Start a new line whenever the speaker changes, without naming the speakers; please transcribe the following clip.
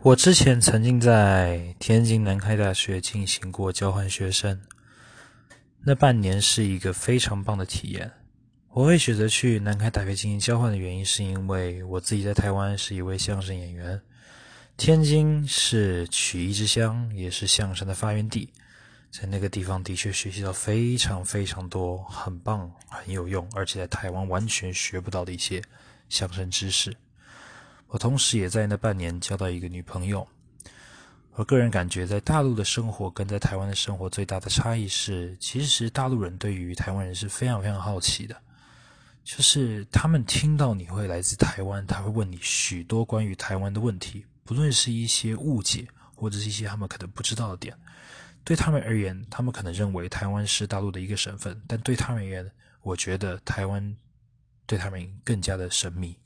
我之前曾经在天津南开大学进行过交换学生，那半年是一个非常棒的体验。我会选择去南开大学进行交换的原因，是因为我自己在台湾是一位相声演员，天津是曲艺之乡，也是相声的发源地，在那个地方的确学习到非常非常多很棒、很有用，而且在台湾完全学不到的一些相声知识。我同时也在那半年交到一个女朋友。我个人感觉，在大陆的生活跟在台湾的生活最大的差异是，其实大陆人对于台湾人是非常非常好奇的，就是他们听到你会来自台湾，他会问你许多关于台湾的问题，不论是一些误解，或者是一些他们可能不知道的点。对他们而言，他们可能认为台湾是大陆的一个省份，但对他们而言，我觉得台湾对他们更加的神秘。